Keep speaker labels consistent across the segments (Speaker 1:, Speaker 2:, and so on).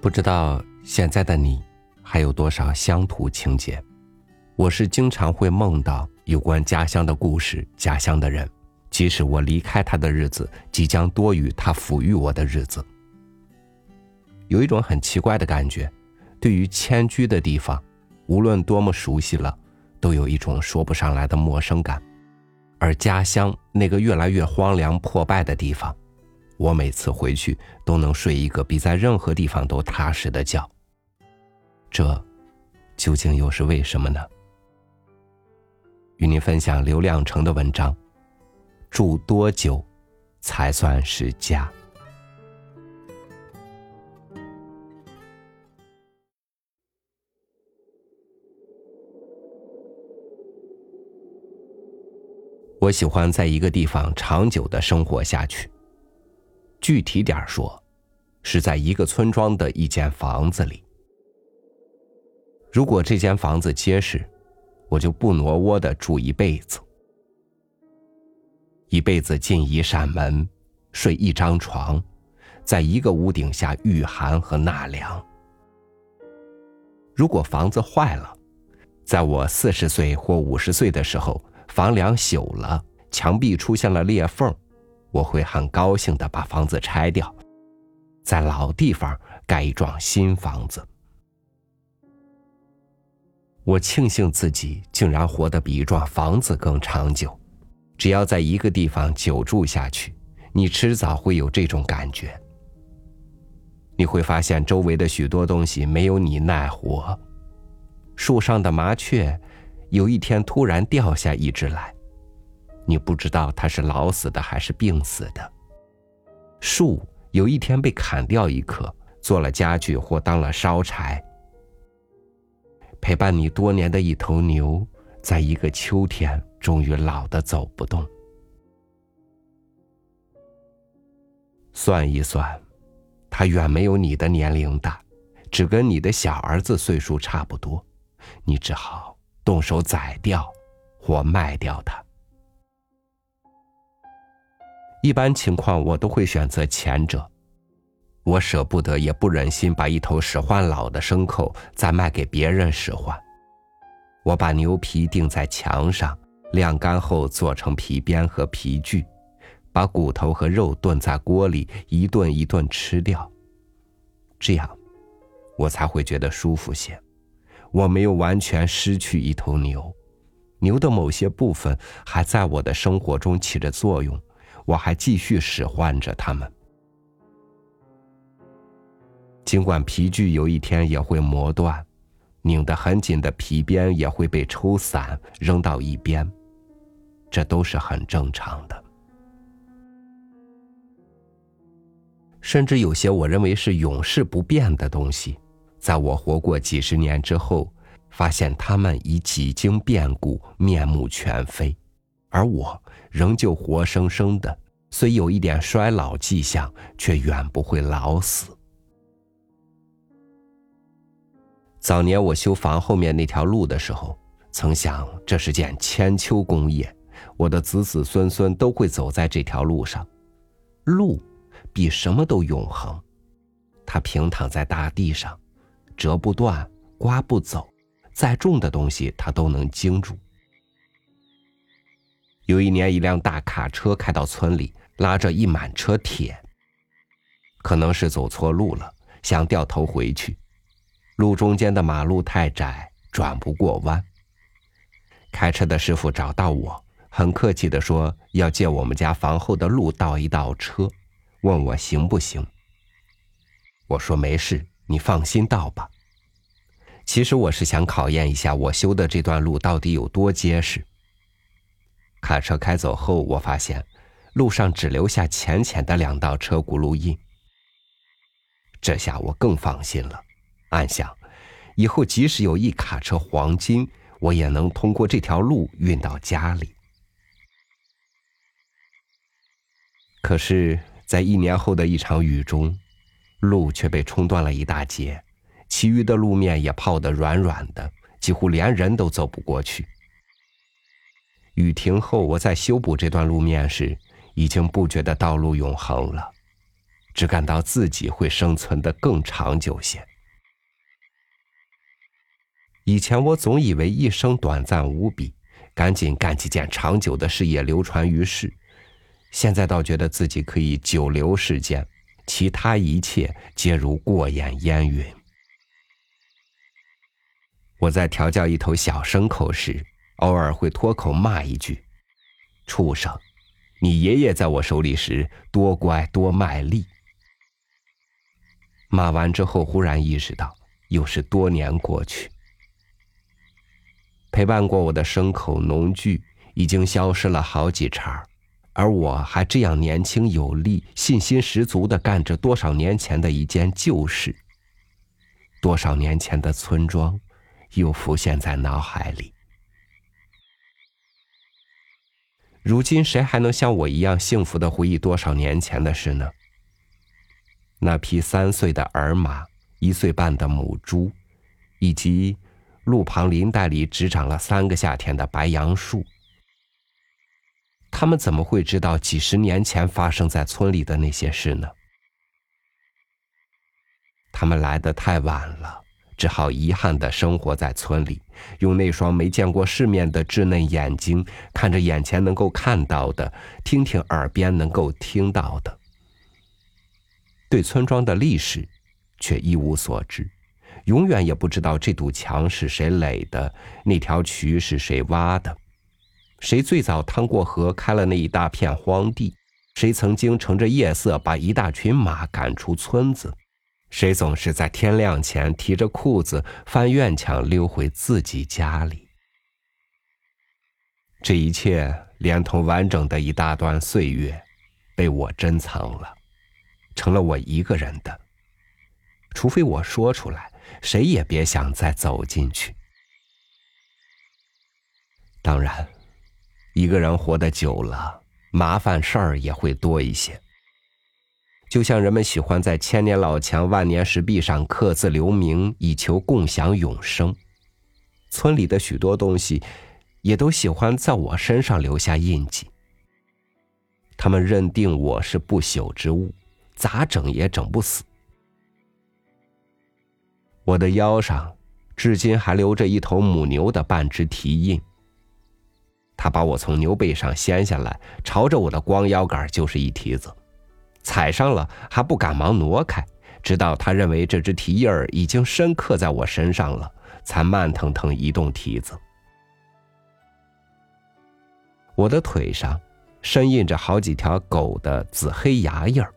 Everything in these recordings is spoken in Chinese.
Speaker 1: 不知道现在的你还有多少乡土情节？我是经常会梦到有关家乡的故事、家乡的人，即使我离开他的日子即将多于他抚育我的日子。有一种很奇怪的感觉，对于迁居的地方，无论多么熟悉了，都有一种说不上来的陌生感。而家乡那个越来越荒凉破败的地方，我每次回去都能睡一个比在任何地方都踏实的觉。这，究竟又是为什么呢？与您分享刘亮程的文章：住多久，才算是家？我喜欢在一个地方长久的生活下去。具体点说，是在一个村庄的一间房子里。如果这间房子结实，我就不挪窝的住一辈子，一辈子进一扇门，睡一张床，在一个屋顶下御寒和纳凉。如果房子坏了，在我四十岁或五十岁的时候。房梁朽了，墙壁出现了裂缝，我会很高兴的把房子拆掉，在老地方盖一幢新房子。我庆幸自己竟然活得比一幢房子更长久。只要在一个地方久住下去，你迟早会有这种感觉。你会发现周围的许多东西没有你耐活，树上的麻雀。有一天突然掉下一只来，你不知道他是老死的还是病死的。树有一天被砍掉一棵，做了家具或当了烧柴。陪伴你多年的一头牛，在一个秋天终于老的走不动。算一算，它远没有你的年龄大，只跟你的小儿子岁数差不多，你只好。动手宰掉，或卖掉它。一般情况，我都会选择前者。我舍不得，也不忍心把一头使唤老的牲口再卖给别人使唤。我把牛皮钉在墙上，晾干后做成皮鞭和皮具，把骨头和肉炖在锅里，一顿一顿吃掉。这样，我才会觉得舒服些。我没有完全失去一头牛，牛的某些部分还在我的生活中起着作用，我还继续使唤着他们。尽管皮具有一天也会磨断，拧得很紧的皮鞭也会被抽散扔到一边，这都是很正常的。甚至有些我认为是永世不变的东西。在我活过几十年之后，发现他们已几经变故，面目全非，而我仍旧活生生的，虽有一点衰老迹象，却远不会老死。早年我修房后面那条路的时候，曾想这是件千秋功业，我的子子孙孙都会走在这条路上。路比什么都永恒，它平躺在大地上。折不断，刮不走，再重的东西它都能经住。有一年，一辆大卡车开到村里，拉着一满车铁。可能是走错路了，想掉头回去，路中间的马路太窄，转不过弯。开车的师傅找到我，很客气的说要借我们家房后的路倒一倒车，问我行不行。我说没事。你放心倒吧。其实我是想考验一下我修的这段路到底有多结实。卡车开走后，我发现路上只留下浅浅的两道车轱辘印。这下我更放心了，暗想，以后即使有一卡车黄金，我也能通过这条路运到家里。可是，在一年后的一场雨中。路却被冲断了一大截，其余的路面也泡得软软的，几乎连人都走不过去。雨停后，我在修补这段路面时，已经不觉得道路永恒了，只感到自己会生存的更长久些。以前我总以为一生短暂无比，赶紧干几件长久的事业，流传于世。现在倒觉得自己可以久留世间，其他一切皆如过眼烟云。我在调教一头小牲口时，偶尔会脱口骂一句：“畜生！你爷爷在我手里时多乖多卖力。”骂完之后，忽然意识到，又是多年过去，陪伴过我的牲口农具已经消失了好几茬而我还这样年轻有力、信心十足的干着多少年前的一件旧事。多少年前的村庄。又浮现在脑海里。如今，谁还能像我一样幸福的回忆多少年前的事呢？那匹三岁的儿马，一岁半的母猪，以及路旁林带里只长了三个夏天的白杨树，他们怎么会知道几十年前发生在村里的那些事呢？他们来的太晚了。只好遗憾的生活在村里，用那双没见过世面的稚嫩眼睛看着眼前能够看到的，听听耳边能够听到的。对村庄的历史，却一无所知，永远也不知道这堵墙是谁垒的，那条渠是谁挖的，谁最早趟过河开了那一大片荒地，谁曾经乘着夜色把一大群马赶出村子。谁总是在天亮前提着裤子翻院墙溜回自己家里？这一切连同完整的一大段岁月，被我珍藏了，成了我一个人的。除非我说出来，谁也别想再走进去。当然，一个人活得久了，麻烦事儿也会多一些。就像人们喜欢在千年老墙、万年石壁上刻字留名，以求共享永生。村里的许多东西，也都喜欢在我身上留下印记。他们认定我是不朽之物，咋整也整不死。我的腰上，至今还留着一头母牛的半只蹄印。他把我从牛背上掀下来，朝着我的光腰杆就是一蹄子。踩上了还不赶忙挪开，直到他认为这只蹄印儿已经深刻在我身上了，才慢腾腾移动蹄子。我的腿上深印着好几条狗的紫黑牙印儿，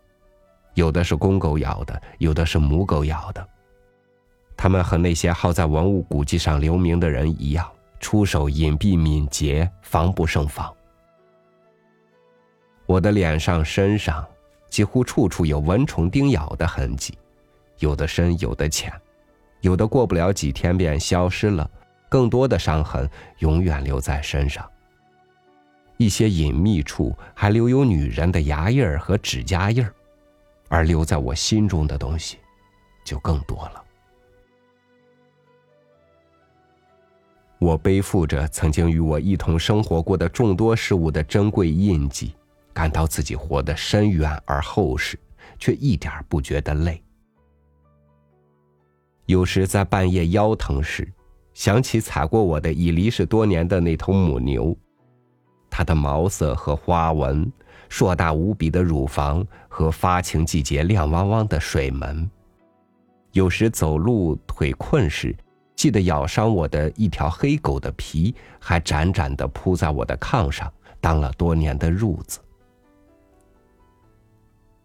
Speaker 1: 有的是公狗咬的，有的是母狗咬的。他们和那些好在文物古迹上留名的人一样，出手隐蔽敏捷，防不胜防。我的脸上、身上。几乎处处有蚊虫叮咬的痕迹，有的深，有的浅，有的过不了几天便消失了，更多的伤痕永远留在身上。一些隐秘处还留有女人的牙印儿和指甲印儿，而留在我心中的东西就更多了。我背负着曾经与我一同生活过的众多事物的珍贵印记。感到自己活得深远而厚实，却一点不觉得累。有时在半夜腰疼时，想起踩过我的已离世多年的那头母牛，它的毛色和花纹，硕大无比的乳房和发情季节亮汪汪的水门。有时走路腿困时，记得咬伤我的一条黑狗的皮，还展展的铺在我的炕上，当了多年的褥子。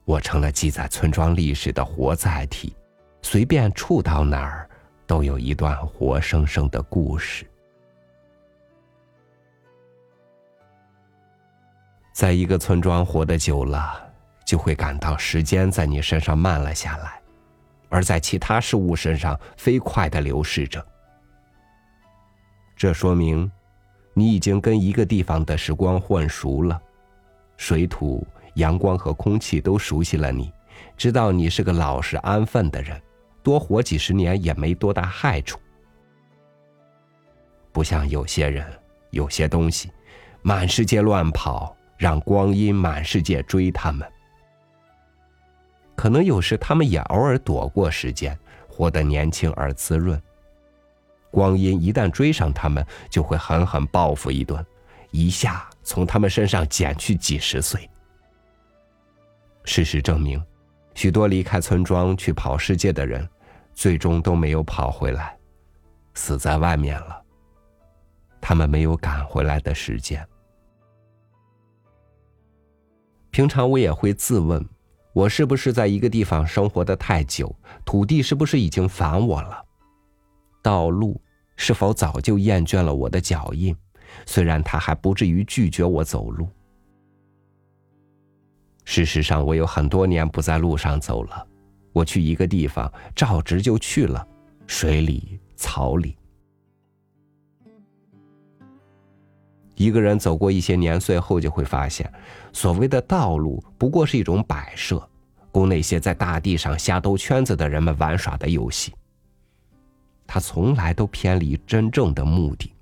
Speaker 1: 我成了记载村庄历史的活载体，随便触到哪儿，都有一段活生生的故事。在一个村庄活得久了，就会感到时间在你身上慢了下来，而在其他事物身上飞快的流逝着。这说明，你已经跟一个地方的时光混熟了，水土。阳光和空气都熟悉了你，知道你是个老实安分的人，多活几十年也没多大害处。不像有些人、有些东西，满世界乱跑，让光阴满世界追他们。可能有时他们也偶尔躲过时间，活得年轻而滋润。光阴一旦追上他们，就会狠狠报复一顿，一下从他们身上减去几十岁。事实证明，许多离开村庄去跑世界的人，最终都没有跑回来，死在外面了。他们没有赶回来的时间。平常我也会自问，我是不是在一个地方生活的太久，土地是不是已经烦我了？道路是否早就厌倦了我的脚印？虽然他还不至于拒绝我走路。事实上，我有很多年不在路上走了。我去一个地方，照直就去了，水里草里。一个人走过一些年岁后，就会发现，所谓的道路不过是一种摆设，供那些在大地上瞎兜圈子的人们玩耍的游戏。他从来都偏离真正的目的。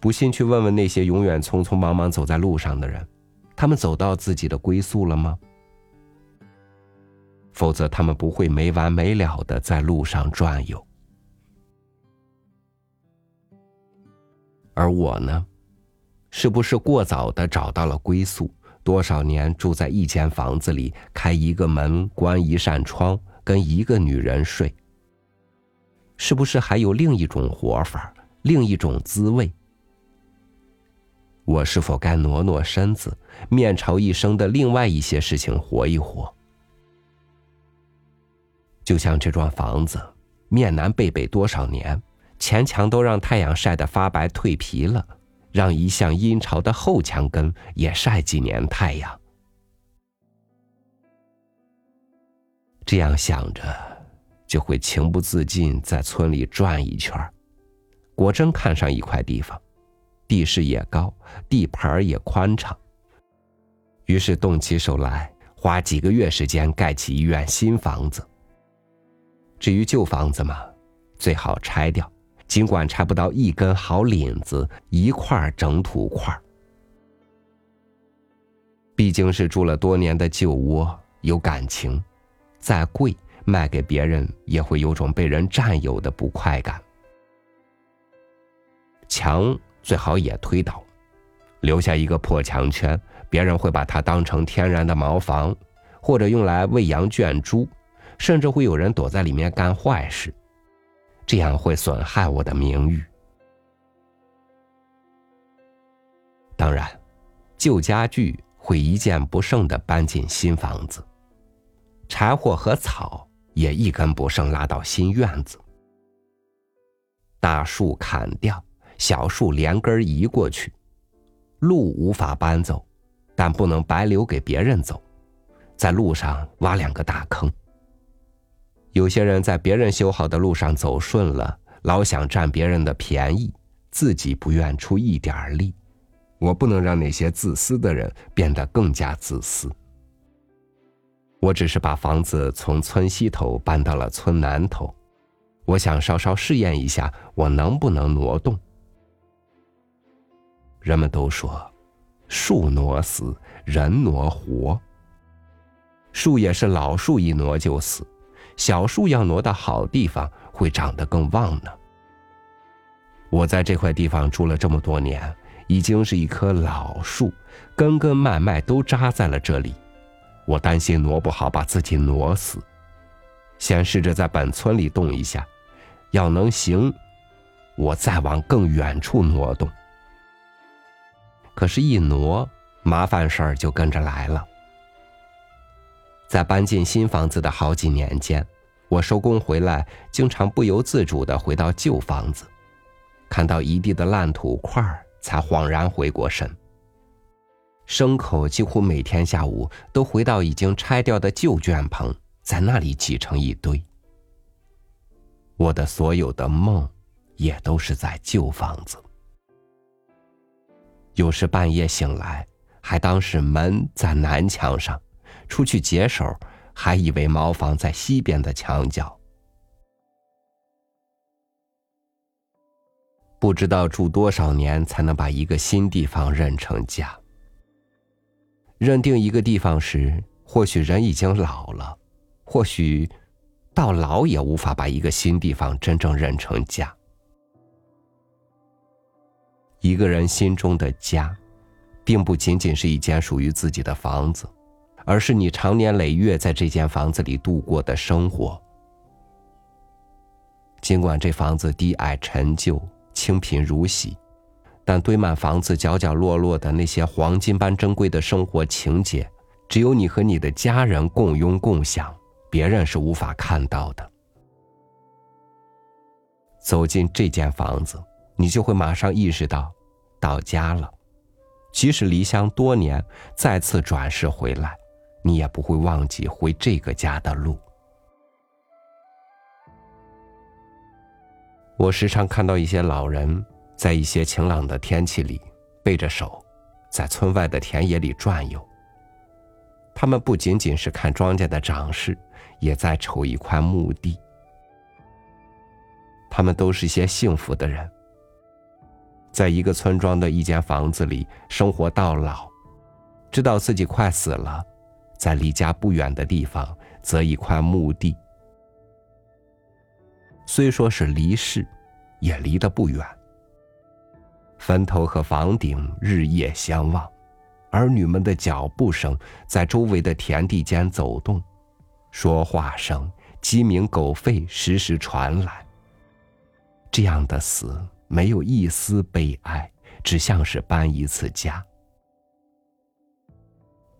Speaker 1: 不信，去问问那些永远匆匆忙忙走在路上的人，他们走到自己的归宿了吗？否则，他们不会没完没了的在路上转悠。而我呢，是不是过早的找到了归宿？多少年住在一间房子里，开一个门，关一扇窗，跟一个女人睡。是不是还有另一种活法，另一种滋味？我是否该挪挪身子，面朝一生的另外一些事情活一活？就像这幢房子，面南背北多少年，前墙都让太阳晒得发白蜕皮了，让一向阴潮的后墙根也晒几年太阳。这样想着，就会情不自禁在村里转一圈果真看上一块地方。地势也高，地盘也宽敞。于是动起手来，花几个月时间盖起一院新房子。至于旧房子嘛，最好拆掉，尽管拆不到一根好领子，一块整土块。毕竟是住了多年的旧窝，有感情，再贵卖给别人也会有种被人占有的不快感。墙。最好也推倒，留下一个破墙圈，别人会把它当成天然的茅房，或者用来喂羊圈猪，甚至会有人躲在里面干坏事，这样会损害我的名誉。当然，旧家具会一件不剩的搬进新房子，柴火和草也一根不剩拉到新院子，大树砍掉。小树连根移过去，路无法搬走，但不能白留给别人走，在路上挖两个大坑。有些人在别人修好的路上走顺了，老想占别人的便宜，自己不愿出一点力。我不能让那些自私的人变得更加自私。我只是把房子从村西头搬到了村南头，我想稍稍试验一下，我能不能挪动。人们都说，树挪死，人挪活。树也是老树，一挪就死；小树要挪到好地方，会长得更旺呢。我在这块地方住了这么多年，已经是一棵老树，根根脉脉都扎在了这里。我担心挪不好，把自己挪死。先试着在本村里动一下，要能行，我再往更远处挪动。可是，一挪，麻烦事儿就跟着来了。在搬进新房子的好几年间，我收工回来，经常不由自主的回到旧房子，看到一地的烂土块儿，才恍然回过神。牲口几乎每天下午都回到已经拆掉的旧圈棚，在那里挤成一堆。我的所有的梦，也都是在旧房子。有时半夜醒来，还当是门在南墙上；出去解手，还以为茅房在西边的墙角。不知道住多少年才能把一个新地方认成家。认定一个地方时，或许人已经老了，或许到老也无法把一个新地方真正认成家。一个人心中的家，并不仅仅是一间属于自己的房子，而是你长年累月在这间房子里度过的生活。尽管这房子低矮陈旧、清贫如洗，但堆满房子角角落落的那些黄金般珍贵的生活情节，只有你和你的家人共拥共享，别人是无法看到的。走进这间房子。你就会马上意识到，到家了。即使离乡多年，再次转世回来，你也不会忘记回这个家的路。我时常看到一些老人在一些晴朗的天气里，背着手，在村外的田野里转悠。他们不仅仅是看庄稼的长势，也在瞅一块墓地。他们都是些幸福的人。在一个村庄的一间房子里生活到老，知道自己快死了，在离家不远的地方择一块墓地。虽说是离世，也离得不远。坟头和房顶日夜相望，儿女们的脚步声在周围的田地间走动，说话声、鸡鸣狗吠时时传来。这样的死。没有一丝悲哀，只像是搬一次家，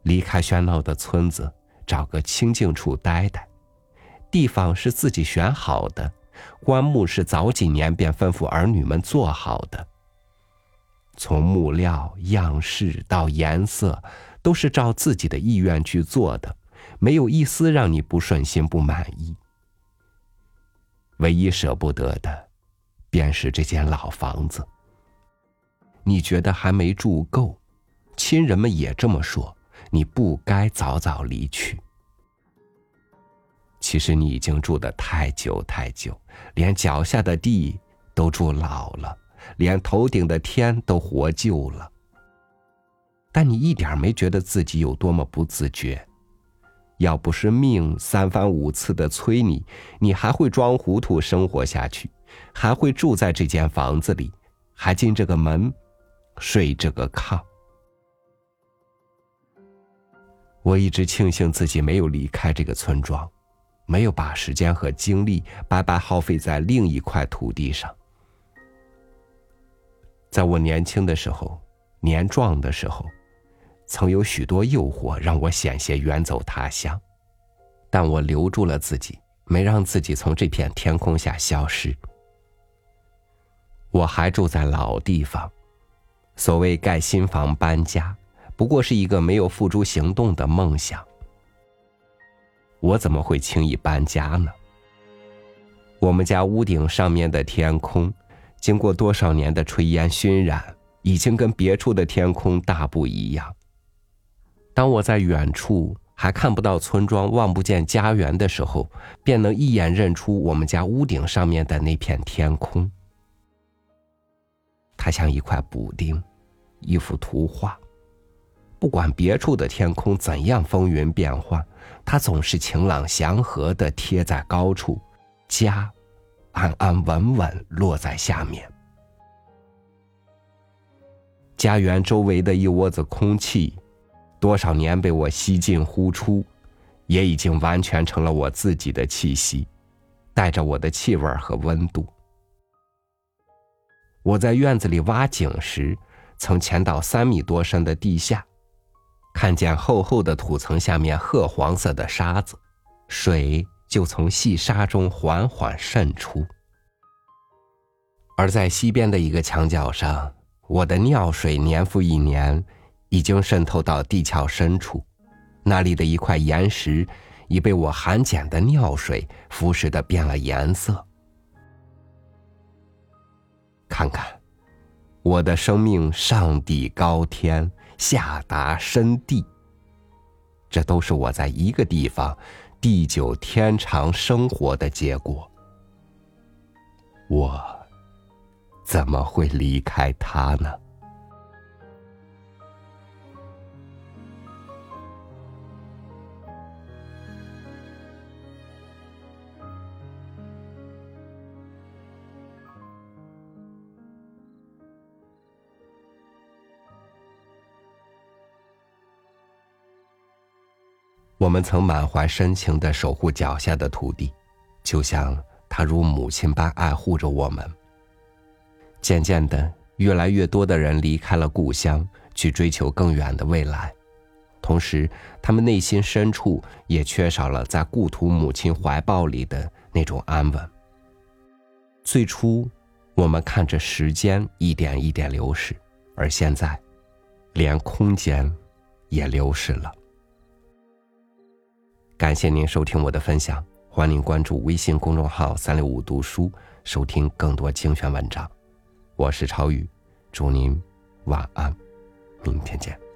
Speaker 1: 离开喧闹的村子，找个清静处待待。地方是自己选好的，棺木是早几年便吩咐儿女们做好的。从木料、样式到颜色，都是照自己的意愿去做的，没有一丝让你不顺心、不满意。唯一舍不得的。便是这间老房子，你觉得还没住够，亲人们也这么说，你不该早早离去。其实你已经住的太久太久，连脚下的地都住老了，连头顶的天都活旧了。但你一点没觉得自己有多么不自觉，要不是命三番五次的催你，你还会装糊涂生活下去。还会住在这间房子里，还进这个门，睡这个炕。我一直庆幸自己没有离开这个村庄，没有把时间和精力白白耗费在另一块土地上。在我年轻的时候，年壮的时候，曾有许多诱惑让我险些远走他乡，但我留住了自己，没让自己从这片天空下消失。我还住在老地方，所谓盖新房搬家，不过是一个没有付诸行动的梦想。我怎么会轻易搬家呢？我们家屋顶上面的天空，经过多少年的炊烟熏染，已经跟别处的天空大不一样。当我在远处还看不到村庄、望不见家园的时候，便能一眼认出我们家屋顶上面的那片天空。它像一块补丁，一幅图画。不管别处的天空怎样风云变幻，它总是晴朗祥和的贴在高处，家安安稳稳落在下面。家园周围的一窝子空气，多少年被我吸进呼出，也已经完全成了我自己的气息，带着我的气味和温度。我在院子里挖井时，曾潜到三米多深的地下，看见厚厚的土层下面褐黄色的沙子，水就从细沙中缓缓渗出。而在西边的一个墙角上，我的尿水年复一年，已经渗透到地壳深处，那里的一块岩石已被我含碱的尿水腐蚀的变了颜色。看看，我的生命上抵高天，下达深地。这都是我在一个地方地久天长生活的结果。我怎么会离开他呢？我们曾满怀深情的守护脚下的土地，就像他如母亲般爱护着我们。渐渐的，越来越多的人离开了故乡，去追求更远的未来，同时，他们内心深处也缺少了在故土母亲怀抱里的那种安稳。最初，我们看着时间一点一点流逝，而现在，连空间也流逝了。感谢您收听我的分享，欢迎关注微信公众号“三六五读书”，收听更多精选文章。我是超宇，祝您晚安，明天见。